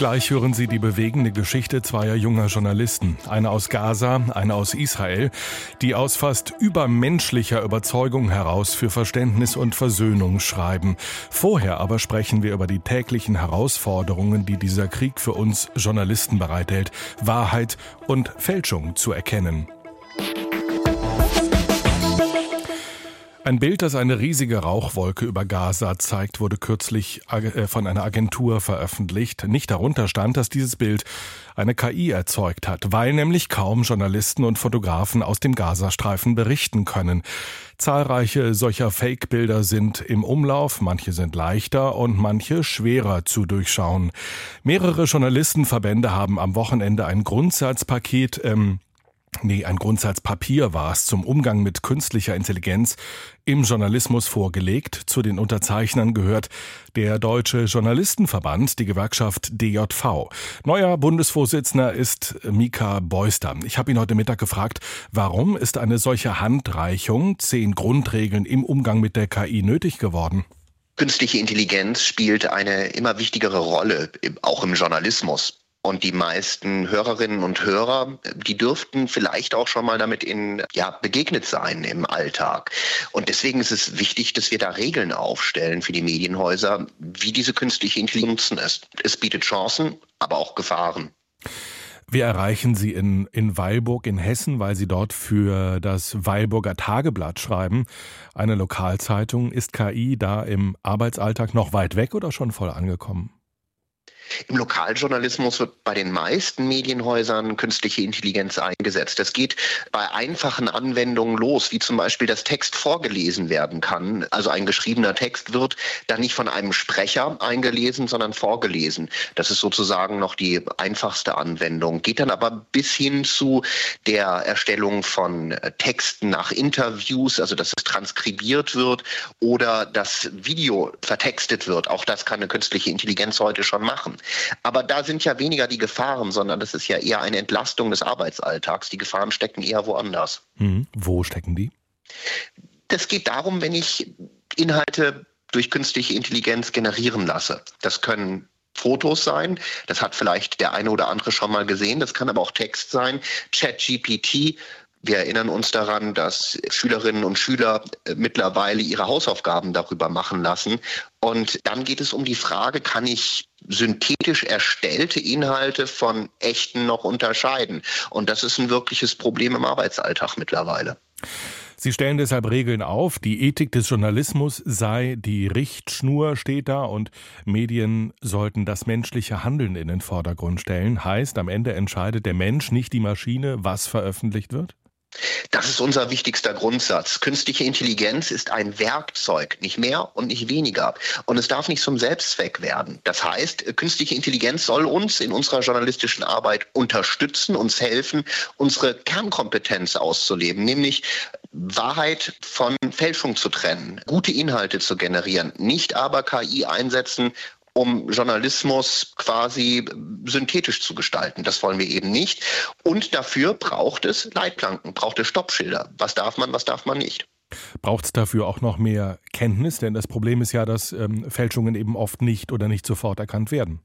Gleich hören Sie die bewegende Geschichte zweier junger Journalisten, eine aus Gaza, eine aus Israel, die aus fast übermenschlicher Überzeugung heraus für Verständnis und Versöhnung schreiben. Vorher aber sprechen wir über die täglichen Herausforderungen, die dieser Krieg für uns Journalisten bereithält, Wahrheit und Fälschung zu erkennen. Ein Bild, das eine riesige Rauchwolke über Gaza zeigt, wurde kürzlich äh, von einer Agentur veröffentlicht. Nicht darunter stand, dass dieses Bild eine KI erzeugt hat, weil nämlich kaum Journalisten und Fotografen aus dem Gazastreifen berichten können. Zahlreiche solcher Fake-Bilder sind im Umlauf, manche sind leichter und manche schwerer zu durchschauen. Mehrere Journalistenverbände haben am Wochenende ein Grundsatzpaket ähm, Nee, ein Grundsatzpapier war es zum Umgang mit künstlicher Intelligenz im Journalismus vorgelegt. Zu den Unterzeichnern gehört der Deutsche Journalistenverband, die Gewerkschaft DJV. Neuer Bundesvorsitzender ist Mika Beuster. Ich habe ihn heute Mittag gefragt, warum ist eine solche Handreichung, zehn Grundregeln im Umgang mit der KI nötig geworden? Künstliche Intelligenz spielt eine immer wichtigere Rolle, auch im Journalismus. Und die meisten Hörerinnen und Hörer, die dürften vielleicht auch schon mal damit in, ja, begegnet sein im Alltag. Und deswegen ist es wichtig, dass wir da Regeln aufstellen für die Medienhäuser, wie diese künstliche Intelligenz ist. Es bietet Chancen, aber auch Gefahren. Wir erreichen Sie in, in Weilburg in Hessen, weil Sie dort für das Weilburger Tageblatt schreiben, eine Lokalzeitung. Ist KI da im Arbeitsalltag noch weit weg oder schon voll angekommen? Im Lokaljournalismus wird bei den meisten Medienhäusern künstliche Intelligenz eingesetzt. Das geht bei einfachen Anwendungen los, wie zum Beispiel, dass Text vorgelesen werden kann. Also ein geschriebener Text wird dann nicht von einem Sprecher eingelesen, sondern vorgelesen. Das ist sozusagen noch die einfachste Anwendung. Geht dann aber bis hin zu der Erstellung von Texten nach Interviews, also dass es transkribiert wird oder das Video vertextet wird. Auch das kann eine künstliche Intelligenz heute schon machen. Aber da sind ja weniger die Gefahren, sondern das ist ja eher eine Entlastung des Arbeitsalltags. Die Gefahren stecken eher woanders. Hm. Wo stecken die? Das geht darum, wenn ich Inhalte durch künstliche Intelligenz generieren lasse. Das können Fotos sein. Das hat vielleicht der eine oder andere schon mal gesehen. Das kann aber auch Text sein. ChatGPT wir erinnern uns daran, dass Schülerinnen und Schüler äh, mittlerweile ihre Hausaufgaben darüber machen lassen. Und dann geht es um die Frage, kann ich synthetisch erstellte Inhalte von echten noch unterscheiden? Und das ist ein wirkliches Problem im Arbeitsalltag mittlerweile. Sie stellen deshalb Regeln auf. Die Ethik des Journalismus sei die Richtschnur, steht da, und Medien sollten das menschliche Handeln in den Vordergrund stellen. Heißt, am Ende entscheidet der Mensch, nicht die Maschine, was veröffentlicht wird? Das ist unser wichtigster Grundsatz. Künstliche Intelligenz ist ein Werkzeug, nicht mehr und nicht weniger. Und es darf nicht zum Selbstzweck werden. Das heißt, künstliche Intelligenz soll uns in unserer journalistischen Arbeit unterstützen, uns helfen, unsere Kernkompetenz auszuleben, nämlich Wahrheit von Fälschung zu trennen, gute Inhalte zu generieren, nicht aber KI einsetzen, um Journalismus quasi synthetisch zu gestalten. Das wollen wir eben nicht. Und dafür braucht es Leitplanken, braucht es Stoppschilder. Was darf man, was darf man nicht. Braucht es dafür auch noch mehr Kenntnis? Denn das Problem ist ja, dass ähm, Fälschungen eben oft nicht oder nicht sofort erkannt werden.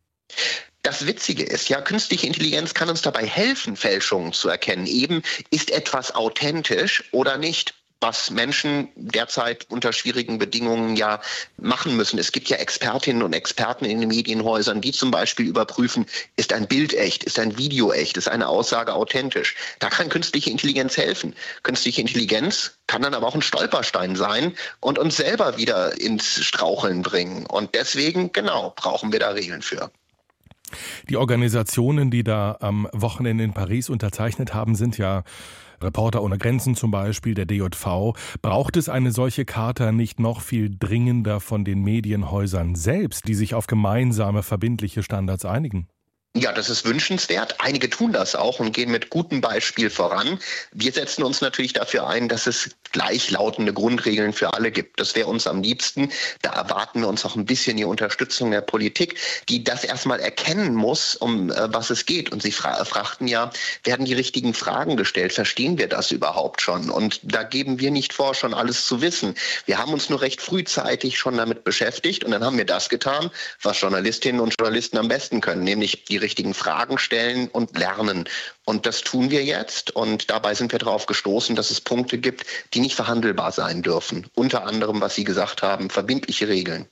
Das Witzige ist, ja, künstliche Intelligenz kann uns dabei helfen, Fälschungen zu erkennen. Eben, ist etwas authentisch oder nicht? Was Menschen derzeit unter schwierigen Bedingungen ja machen müssen. Es gibt ja Expertinnen und Experten in den Medienhäusern, die zum Beispiel überprüfen, ist ein Bild echt, ist ein Video echt, ist eine Aussage authentisch. Da kann künstliche Intelligenz helfen. Künstliche Intelligenz kann dann aber auch ein Stolperstein sein und uns selber wieder ins Straucheln bringen. Und deswegen, genau, brauchen wir da Regeln für. Die Organisationen, die da am Wochenende in Paris unterzeichnet haben, sind ja Reporter ohne Grenzen zum Beispiel, der DJV. Braucht es eine solche Charta nicht noch viel dringender von den Medienhäusern selbst, die sich auf gemeinsame verbindliche Standards einigen? Ja, das ist wünschenswert. Einige tun das auch und gehen mit gutem Beispiel voran. Wir setzen uns natürlich dafür ein, dass es gleichlautende Grundregeln für alle gibt. Das wäre uns am liebsten. Da erwarten wir uns auch ein bisschen die Unterstützung der Politik, die das erstmal erkennen muss, um äh, was es geht. Und Sie fra fragten ja, werden die richtigen Fragen gestellt? Verstehen wir das überhaupt schon? Und da geben wir nicht vor, schon alles zu wissen. Wir haben uns nur recht frühzeitig schon damit beschäftigt und dann haben wir das getan, was Journalistinnen und Journalisten am besten können, nämlich die richtigen Fragen stellen und lernen. Und das tun wir jetzt. Und dabei sind wir darauf gestoßen, dass es Punkte gibt, die nicht verhandelbar sein dürfen. Unter anderem, was Sie gesagt haben, verbindliche Regeln.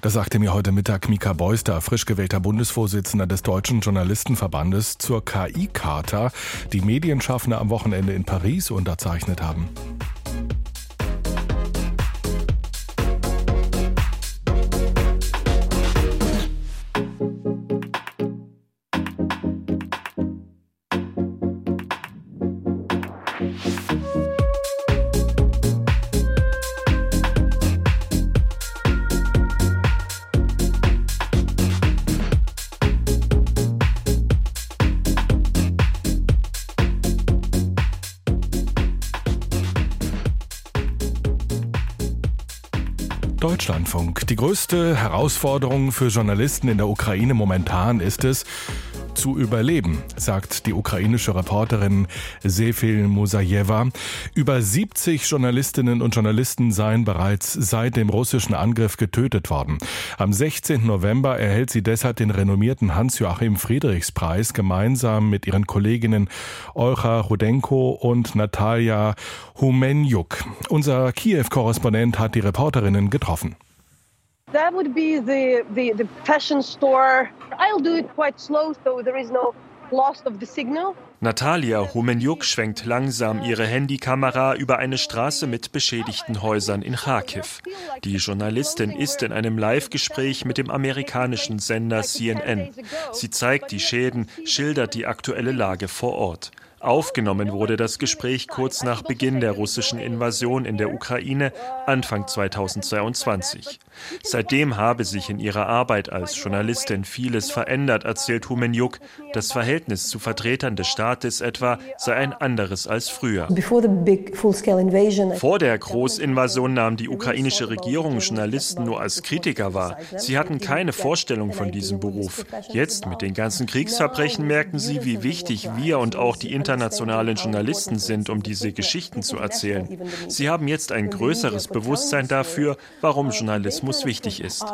Das sagte mir heute Mittag Mika Beuster, frisch gewählter Bundesvorsitzender des Deutschen Journalistenverbandes, zur KI-Charta, die Medienschaffende am Wochenende in Paris unterzeichnet haben. Deutschlandfunk. Die größte Herausforderung für Journalisten in der Ukraine momentan ist es, zu überleben, sagt die ukrainische Reporterin Sefil Musajewa. Über 70 Journalistinnen und Journalisten seien bereits seit dem russischen Angriff getötet worden. Am 16. November erhält sie deshalb den renommierten Hans-Joachim Friedrichs-Preis gemeinsam mit ihren Kolleginnen Olcha Rudenko und Natalia Humenjuk. Unser Kiew-Korrespondent hat die Reporterinnen getroffen. That would be the, the, the fashion store. I'll do it quite slow so there is no loss of the signal. Natalia Humenjuk schwenkt langsam ihre Handykamera über eine Straße mit beschädigten Häusern in Kharkiv. Die Journalistin ist in einem Live-Gespräch mit dem amerikanischen Sender CNN. Sie zeigt die Schäden, schildert die aktuelle Lage vor Ort. Aufgenommen wurde das Gespräch kurz nach Beginn der russischen Invasion in der Ukraine Anfang 2022. Seitdem habe sich in ihrer Arbeit als Journalistin vieles verändert, erzählt Humenjuk. Das Verhältnis zu Vertretern des Staates etwa sei ein anderes als früher. Vor der Großinvasion nahm die ukrainische Regierung Journalisten nur als Kritiker wahr. Sie hatten keine Vorstellung von diesem Beruf. Jetzt mit den ganzen Kriegsverbrechen merken sie, wie wichtig wir und auch die internationalen Journalisten sind, um diese Geschichten zu erzählen. Sie haben jetzt ein größeres Bewusstsein dafür, warum Journalismus wichtig ist.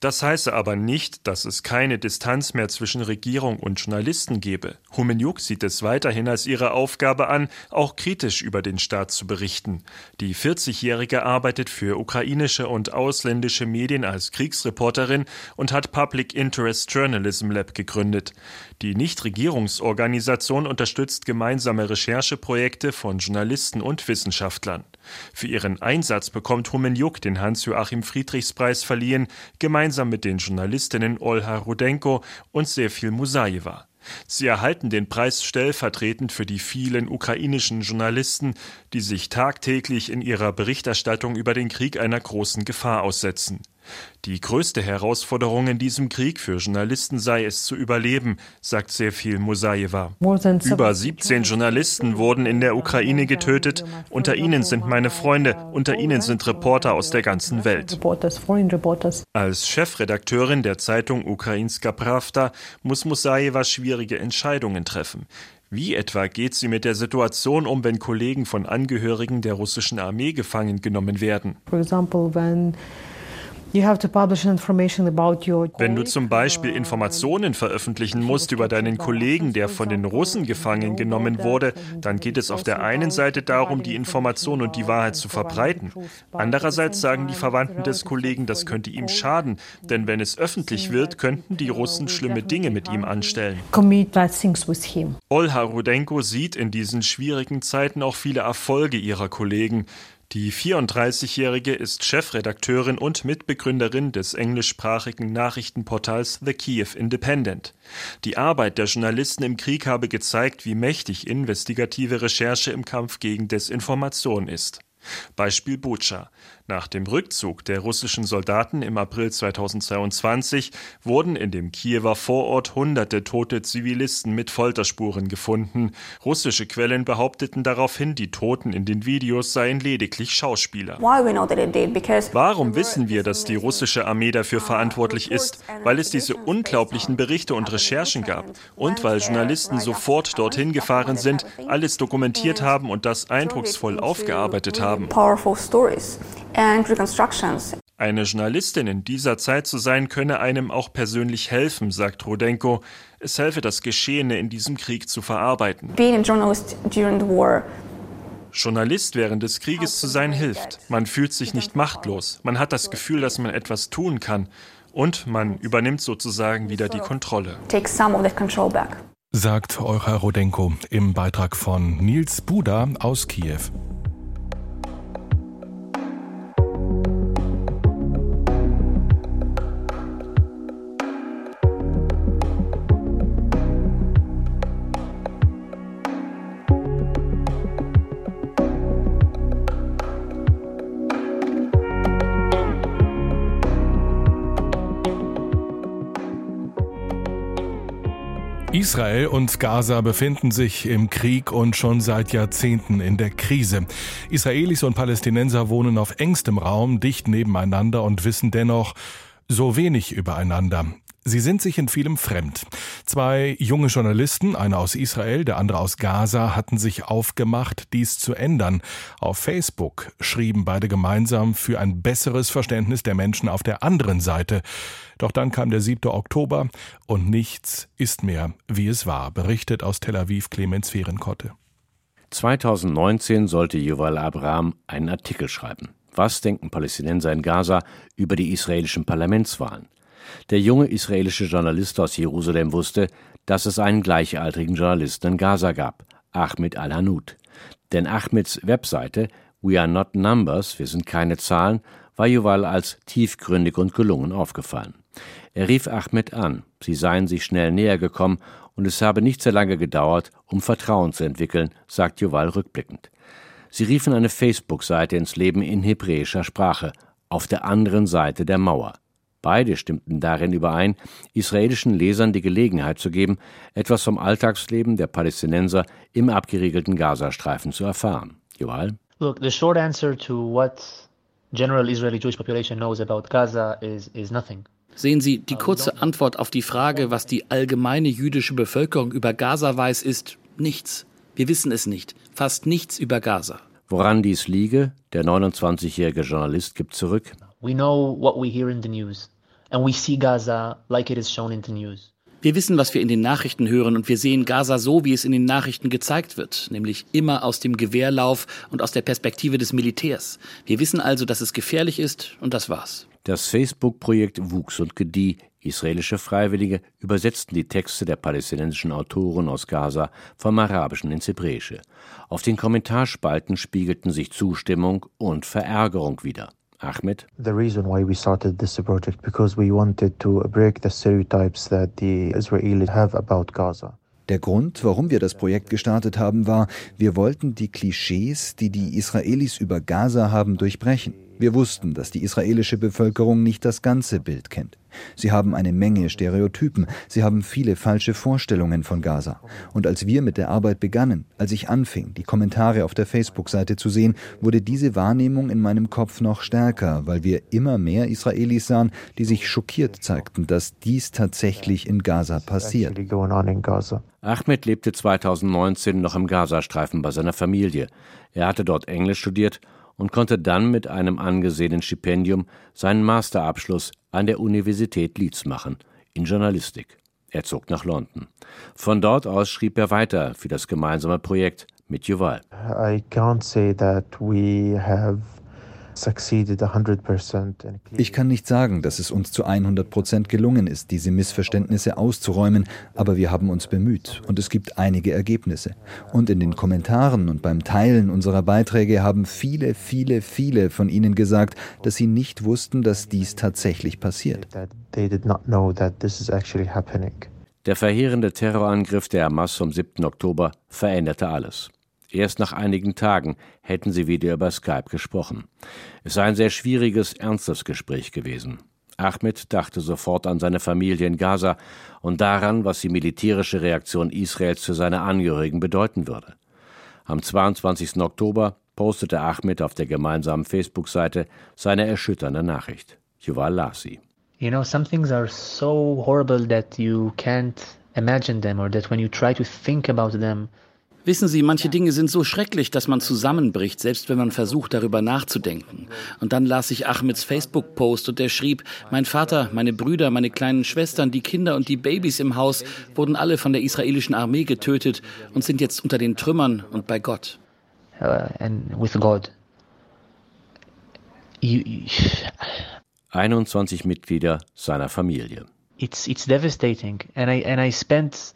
Das heiße aber nicht, dass es keine Distanz mehr zwischen Regierung und Journalisten gebe. Humenjuk sieht es weiterhin als ihre Aufgabe an, auch kritisch über den Staat zu berichten. Die 40-Jährige arbeitet für ukrainische und ausländische Medien als Kriegsreporterin und hat Public Interest Journalism Lab gegründet. Die Nichtregierungsorganisation unterstützt gemeinsame Rechercheprojekte von Journalisten und Wissenschaftlern. Für ihren Einsatz bekommt Humenjuk den Hans-Joachim Friedrichs-Preis verliehen, gemeinsam mit den Journalistinnen Olha Rudenko und Sefil Musajewa. Sie erhalten den Preis stellvertretend für die vielen ukrainischen Journalisten, die sich tagtäglich in ihrer Berichterstattung über den Krieg einer großen Gefahr aussetzen. Die größte Herausforderung in diesem Krieg für Journalisten sei es zu überleben, sagt sehr viel Musajewa. Über 17 Journalisten wurden in der Ukraine getötet. Unter ihnen sind meine Freunde, unter ihnen sind Reporter aus der ganzen Welt. Als Chefredakteurin der Zeitung Ukrainska Pravda muss Musajewa schwierige Entscheidungen treffen. Wie etwa geht sie mit der Situation um, wenn Kollegen von Angehörigen der russischen Armee gefangen genommen werden? For example, when wenn du zum Beispiel Informationen veröffentlichen musst über deinen Kollegen, der von den Russen gefangen genommen wurde, dann geht es auf der einen Seite darum, die Information und die Wahrheit zu verbreiten. Andererseits sagen die Verwandten des Kollegen, das könnte ihm schaden, denn wenn es öffentlich wird, könnten die Russen schlimme Dinge mit ihm anstellen. Olha Rudenko sieht in diesen schwierigen Zeiten auch viele Erfolge ihrer Kollegen. Die 34-Jährige ist Chefredakteurin und Mitbegründerin des englischsprachigen Nachrichtenportals The Kiev Independent. Die Arbeit der Journalisten im Krieg habe gezeigt, wie mächtig investigative Recherche im Kampf gegen Desinformation ist. Beispiel Bucha. Nach dem Rückzug der russischen Soldaten im April 2022 wurden in dem Kiewer Vorort hunderte tote Zivilisten mit Folterspuren gefunden. Russische Quellen behaupteten daraufhin, die Toten in den Videos seien lediglich Schauspieler. Warum wissen wir, dass die russische Armee dafür verantwortlich ist? Weil es diese unglaublichen Berichte und Recherchen gab und weil Journalisten sofort dorthin gefahren sind, alles dokumentiert haben und das eindrucksvoll aufgearbeitet haben. Eine Journalistin in dieser Zeit zu sein, könne einem auch persönlich helfen, sagt Rodenko. Es helfe, das Geschehene in diesem Krieg zu verarbeiten. Journalist während des Krieges zu sein hilft. Man fühlt sich nicht machtlos. Man hat das Gefühl, dass man etwas tun kann. Und man übernimmt sozusagen wieder die Kontrolle. Sagt Eucher Rodenko im Beitrag von Nils Buda aus Kiew. Israel und Gaza befinden sich im Krieg und schon seit Jahrzehnten in der Krise. Israelis und Palästinenser wohnen auf engstem Raum, dicht nebeneinander und wissen dennoch so wenig übereinander. Sie sind sich in vielem fremd. Zwei junge Journalisten, einer aus Israel, der andere aus Gaza, hatten sich aufgemacht, dies zu ändern. Auf Facebook schrieben beide gemeinsam für ein besseres Verständnis der Menschen auf der anderen Seite. Doch dann kam der 7. Oktober und nichts ist mehr, wie es war, berichtet aus Tel Aviv Clemens Fehrenkotte. 2019 sollte Yuval Abraham einen Artikel schreiben. Was denken Palästinenser in Gaza über die israelischen Parlamentswahlen? Der junge israelische Journalist aus Jerusalem wusste, dass es einen gleichaltrigen Journalisten in Gaza gab, Ahmed Al-Hanout. Denn Ahmeds Webseite We are not numbers, wir sind keine Zahlen, war Yuval als tiefgründig und gelungen aufgefallen. Er rief Ahmed an, sie seien sich schnell näher gekommen und es habe nicht sehr lange gedauert, um Vertrauen zu entwickeln, sagt Yuval rückblickend. Sie riefen eine Facebook-Seite ins Leben in hebräischer Sprache, auf der anderen Seite der Mauer. Beide stimmten darin überein, israelischen Lesern die Gelegenheit zu geben, etwas vom Alltagsleben der Palästinenser im abgeriegelten Gazastreifen zu erfahren. Joal? Look, the short answer to what general Israeli Jewish population knows about Gaza is, is nothing. Sehen Sie, die kurze Antwort auf die Frage, was die allgemeine jüdische Bevölkerung über Gaza weiß, ist nichts. Wir wissen es nicht. Fast nichts über Gaza. Woran dies liege, der 29-jährige Journalist gibt zurück. We know what we hear in the news and we see Gaza like it is shown in the news. Wir wissen, was wir in den Nachrichten hören und wir sehen Gaza so, wie es in den Nachrichten gezeigt wird, nämlich immer aus dem Gewehrlauf und aus der Perspektive des Militärs. Wir wissen also, dass es gefährlich ist und das war's. Das Facebook-Projekt wuchs und gedieh. Israelische Freiwillige übersetzten die Texte der palästinensischen Autoren aus Gaza vom Arabischen ins Hebräische. Auf den Kommentarspalten spiegelten sich Zustimmung und Verärgerung wider. Ahmed? The reason why we started this project because we wanted to break the stereotypes that the Israelis have about Gaza. Der Grund, warum wir das Projekt gestartet haben, war, wir wollten die Klischees, die die Israelis über Gaza haben, durchbrechen. Wir wussten, dass die israelische Bevölkerung nicht das ganze Bild kennt. Sie haben eine Menge Stereotypen, sie haben viele falsche Vorstellungen von Gaza. Und als wir mit der Arbeit begannen, als ich anfing, die Kommentare auf der Facebook-Seite zu sehen, wurde diese Wahrnehmung in meinem Kopf noch stärker, weil wir immer mehr Israelis sahen, die sich schockiert zeigten, dass dies tatsächlich in Gaza passiert. Ahmed lebte 2019 noch im Gazastreifen bei seiner Familie. Er hatte dort Englisch studiert und konnte dann mit einem angesehenen Stipendium seinen Masterabschluss an der Universität Leeds machen in Journalistik. Er zog nach London. Von dort aus schrieb er weiter für das gemeinsame Projekt mit Yuval. I can't say that we have ich kann nicht sagen, dass es uns zu 100 Prozent gelungen ist, diese Missverständnisse auszuräumen, aber wir haben uns bemüht und es gibt einige Ergebnisse. Und in den Kommentaren und beim Teilen unserer Beiträge haben viele, viele, viele von Ihnen gesagt, dass sie nicht wussten, dass dies tatsächlich passiert. Der verheerende Terrorangriff der Hamas vom 7. Oktober veränderte alles. Erst nach einigen Tagen hätten sie wieder über Skype gesprochen. Es sei ein sehr schwieriges, ernstes Gespräch gewesen. Ahmed dachte sofort an seine Familie in Gaza und daran, was die militärische Reaktion Israels für seine Angehörigen bedeuten würde. Am 22. Oktober postete Ahmed auf der gemeinsamen Facebook-Seite seine erschütternde Nachricht. Yuval las sie. You know, some things are so horrible that you can't imagine them or that when you try to think about them, Wissen Sie, manche Dinge sind so schrecklich, dass man zusammenbricht, selbst wenn man versucht, darüber nachzudenken. Und dann las ich Ahmeds Facebook-Post und der schrieb, mein Vater, meine Brüder, meine kleinen Schwestern, die Kinder und die Babys im Haus wurden alle von der israelischen Armee getötet und sind jetzt unter den Trümmern und bei Gott. uh, and with God. You, you, 21 Mitglieder seiner Familie. it's it's devastating, and I and I spent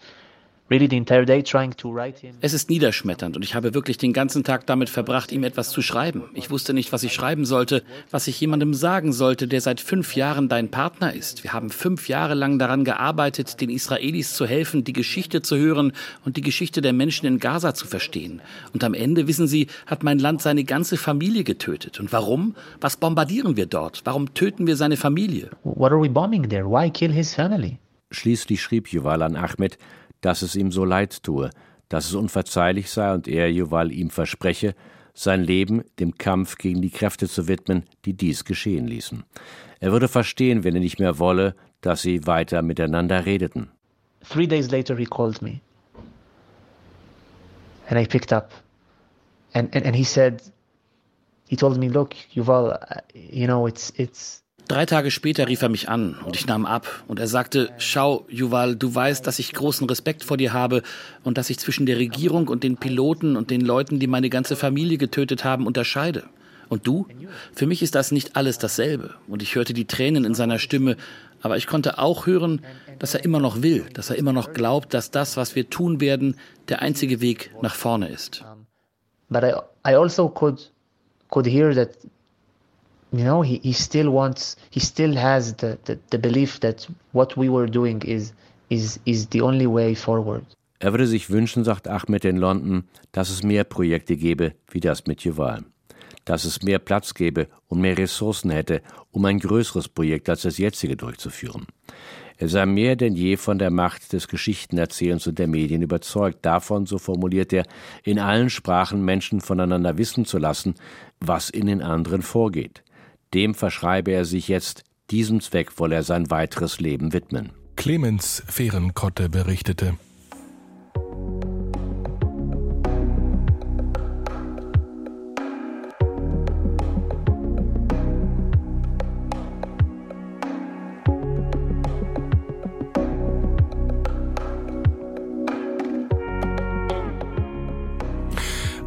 really the entire day trying to write him. Es ist niederschmetternd und ich habe wirklich den ganzen Tag damit verbracht, ihm etwas zu schreiben. Ich wusste nicht, was ich schreiben sollte, was ich jemandem sagen sollte, der seit fünf Jahren dein Partner ist. Wir haben fünf Jahre lang daran gearbeitet, den Israelis zu helfen, die Geschichte zu hören und die Geschichte der Menschen in Gaza zu verstehen. Und am Ende, wissen Sie, hat mein Land seine ganze Familie getötet. Und warum? Was bombardieren wir dort? Warum töten wir seine Familie? What are we bombing there? Why kill his family? Schließlich schrieb Yuval an Ahmed, dass es ihm so leid tue, dass es unverzeihlich sei und er Yuval ihm verspreche, sein Leben dem Kampf gegen die Kräfte zu widmen, die dies geschehen ließen. Er würde verstehen, wenn er nicht mehr wolle, dass sie weiter miteinander redeten. Three days later, he called me, and I picked up, and and, and he said, he told me, look, Yuval, uh, you know, it's it's Drei Tage später rief er mich an und ich nahm ab und er sagte, schau, Yuval, du weißt, dass ich großen Respekt vor dir habe und dass ich zwischen der Regierung und den Piloten und den Leuten, die meine ganze Familie getötet haben, unterscheide. Und du? Für mich ist das nicht alles dasselbe. Und ich hörte die Tränen in seiner Stimme, aber ich konnte auch hören, dass er immer noch will, dass er immer noch glaubt, dass das, was wir tun werden, der einzige Weg nach vorne ist. but I I also could could hear that you know he, he still wants he still has the, the, the belief that what we were doing is is is the only way forward. Er würde sich wünschen, sagt Ahmed in London, dass es mehr Projekte gäbe wie das mit Yuval. Dass es mehr Platz gäbe und mehr Ressourcen hätte, um ein größeres Projekt als das jetzige durchzuführen. Er sei mehr denn je von der Macht des Geschichtenerzählens und der Medien überzeugt, davon, so formuliert er, in allen Sprachen Menschen voneinander wissen zu lassen, was in den anderen vorgeht. Dem verschreibe er sich jetzt, diesem Zweck wolle er sein weiteres Leben widmen. Clemens Fehrenkotte berichtete.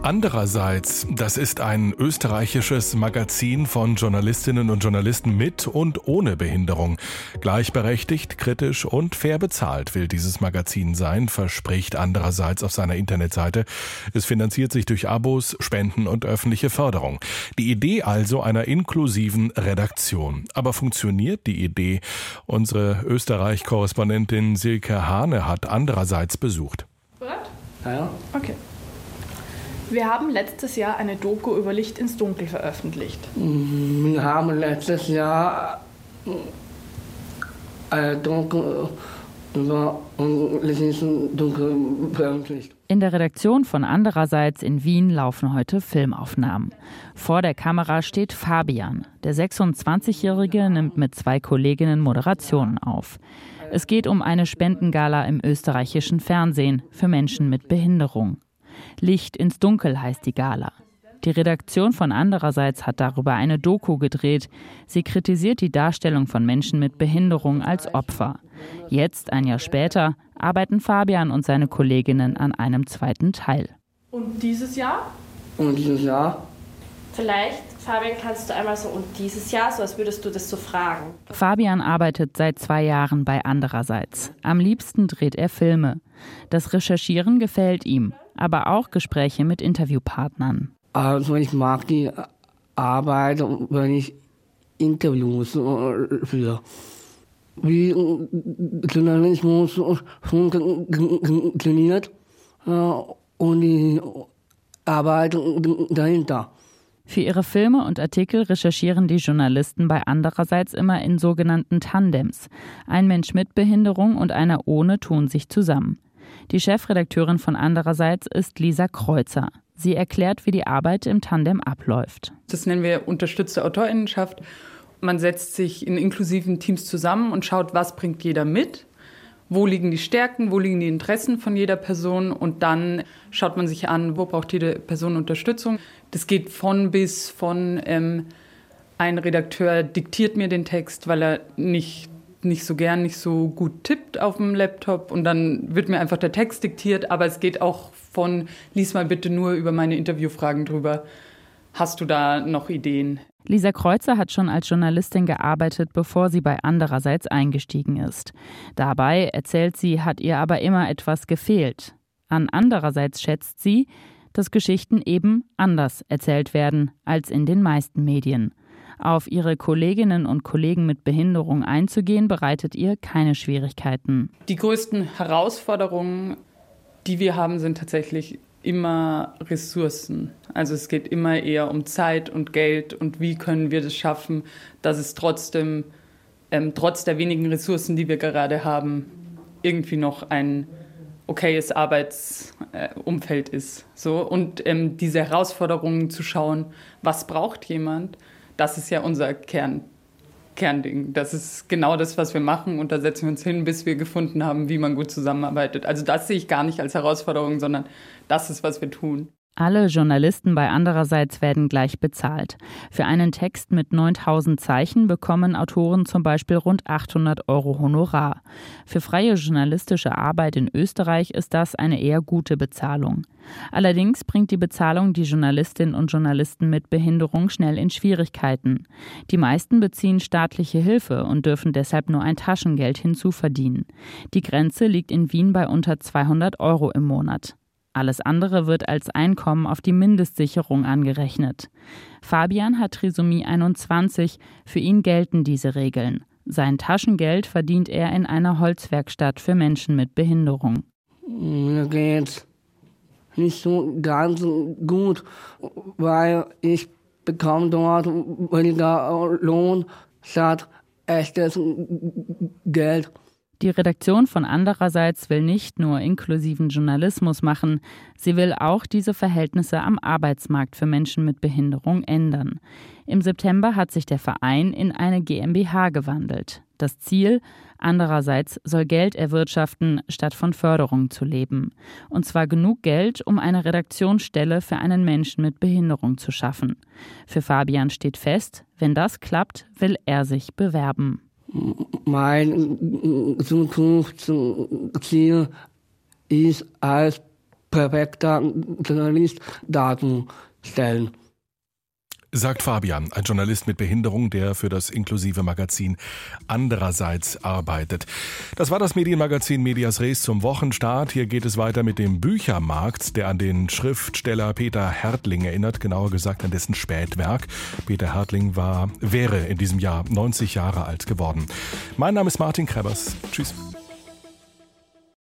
Andererseits, das ist ein österreichisches Magazin von Journalistinnen und Journalisten mit und ohne Behinderung. Gleichberechtigt, kritisch und fair bezahlt will dieses Magazin sein, verspricht andererseits auf seiner Internetseite. Es finanziert sich durch Abos, Spenden und öffentliche Förderung. Die Idee also einer inklusiven Redaktion. Aber funktioniert die Idee? Unsere Österreich-Korrespondentin Silke Hane hat andererseits besucht. Bereit? Ja, ja. Okay. Wir haben letztes Jahr eine Doku über Licht ins Dunkel veröffentlicht. Wir haben letztes Jahr eine Doku über Licht ins Dunkel veröffentlicht. In der Redaktion von Andererseits in Wien laufen heute Filmaufnahmen. Vor der Kamera steht Fabian. Der 26-Jährige nimmt mit zwei Kolleginnen Moderationen auf. Es geht um eine Spendengala im österreichischen Fernsehen für Menschen mit Behinderung. Licht ins Dunkel heißt die Gala. Die Redaktion von andererseits hat darüber eine Doku gedreht. Sie kritisiert die Darstellung von Menschen mit Behinderung als Opfer. Jetzt, ein Jahr später, arbeiten Fabian und seine Kolleginnen an einem zweiten Teil. Und dieses Jahr? Und dieses Jahr? Vielleicht, Fabian, kannst du einmal so und dieses Jahr, so als würdest du das so fragen. Fabian arbeitet seit zwei Jahren bei andererseits. Am liebsten dreht er Filme. Das Recherchieren gefällt ihm, aber auch Gespräche mit Interviewpartnern. Also ich mag die Arbeit, wenn ich Interviews führe. Wie Journalismus funktioniert und die Arbeit dahinter. Für ihre Filme und Artikel recherchieren die Journalisten bei andererseits immer in sogenannten Tandems. Ein Mensch mit Behinderung und einer ohne tun sich zusammen. Die Chefredakteurin von andererseits ist Lisa Kreuzer. Sie erklärt, wie die Arbeit im Tandem abläuft. Das nennen wir unterstützte Autorinnenschaft. Man setzt sich in inklusiven Teams zusammen und schaut, was bringt jeder mit wo liegen die Stärken, wo liegen die Interessen von jeder Person und dann schaut man sich an, wo braucht jede Person Unterstützung. Das geht von bis von ähm, ein Redakteur diktiert mir den Text, weil er nicht nicht so gern, nicht so gut tippt auf dem Laptop und dann wird mir einfach der Text diktiert, aber es geht auch von lies mal bitte nur über meine Interviewfragen drüber. Hast du da noch Ideen? Lisa Kreuzer hat schon als Journalistin gearbeitet, bevor sie bei andererseits eingestiegen ist. Dabei, erzählt sie, hat ihr aber immer etwas gefehlt. An andererseits schätzt sie, dass Geschichten eben anders erzählt werden als in den meisten Medien. Auf ihre Kolleginnen und Kollegen mit Behinderung einzugehen, bereitet ihr keine Schwierigkeiten. Die größten Herausforderungen, die wir haben, sind tatsächlich immer Ressourcen. Also es geht immer eher um Zeit und Geld und wie können wir das schaffen, dass es trotzdem, ähm, trotz der wenigen Ressourcen, die wir gerade haben, irgendwie noch ein okayes Arbeitsumfeld ist. So. Und ähm, diese Herausforderungen zu schauen, was braucht jemand, das ist ja unser Kern, Kernding. Das ist genau das, was wir machen und da setzen wir uns hin, bis wir gefunden haben, wie man gut zusammenarbeitet. Also das sehe ich gar nicht als Herausforderung, sondern das ist, was wir tun. Alle Journalisten bei andererseits werden gleich bezahlt. Für einen Text mit 9000 Zeichen bekommen Autoren zum Beispiel rund 800 Euro Honorar. Für freie journalistische Arbeit in Österreich ist das eine eher gute Bezahlung. Allerdings bringt die Bezahlung die Journalistinnen und Journalisten mit Behinderung schnell in Schwierigkeiten. Die meisten beziehen staatliche Hilfe und dürfen deshalb nur ein Taschengeld hinzuverdienen. Die Grenze liegt in Wien bei unter 200 Euro im Monat. Alles andere wird als Einkommen auf die Mindestsicherung angerechnet. Fabian hat Trisomie 21. Für ihn gelten diese Regeln. Sein Taschengeld verdient er in einer Holzwerkstatt für Menschen mit Behinderung. Mir geht's nicht so ganz gut, weil ich bekomme dort weniger Lohn statt echtes Geld. Die Redaktion von andererseits will nicht nur inklusiven Journalismus machen, sie will auch diese Verhältnisse am Arbeitsmarkt für Menschen mit Behinderung ändern. Im September hat sich der Verein in eine GmbH gewandelt. Das Ziel, andererseits soll Geld erwirtschaften, statt von Förderung zu leben. Und zwar genug Geld, um eine Redaktionsstelle für einen Menschen mit Behinderung zu schaffen. Für Fabian steht fest, wenn das klappt, will er sich bewerben mein Zukunftsziel ist als perfekter Journalist darzustellen sagt Fabian, ein Journalist mit Behinderung, der für das inklusive Magazin andererseits arbeitet. Das war das Medienmagazin Medias Res zum Wochenstart. Hier geht es weiter mit dem Büchermarkt, der an den Schriftsteller Peter Hertling erinnert, genauer gesagt an dessen Spätwerk. Peter Hertling war, wäre in diesem Jahr 90 Jahre alt geworden. Mein Name ist Martin Krebers. Tschüss.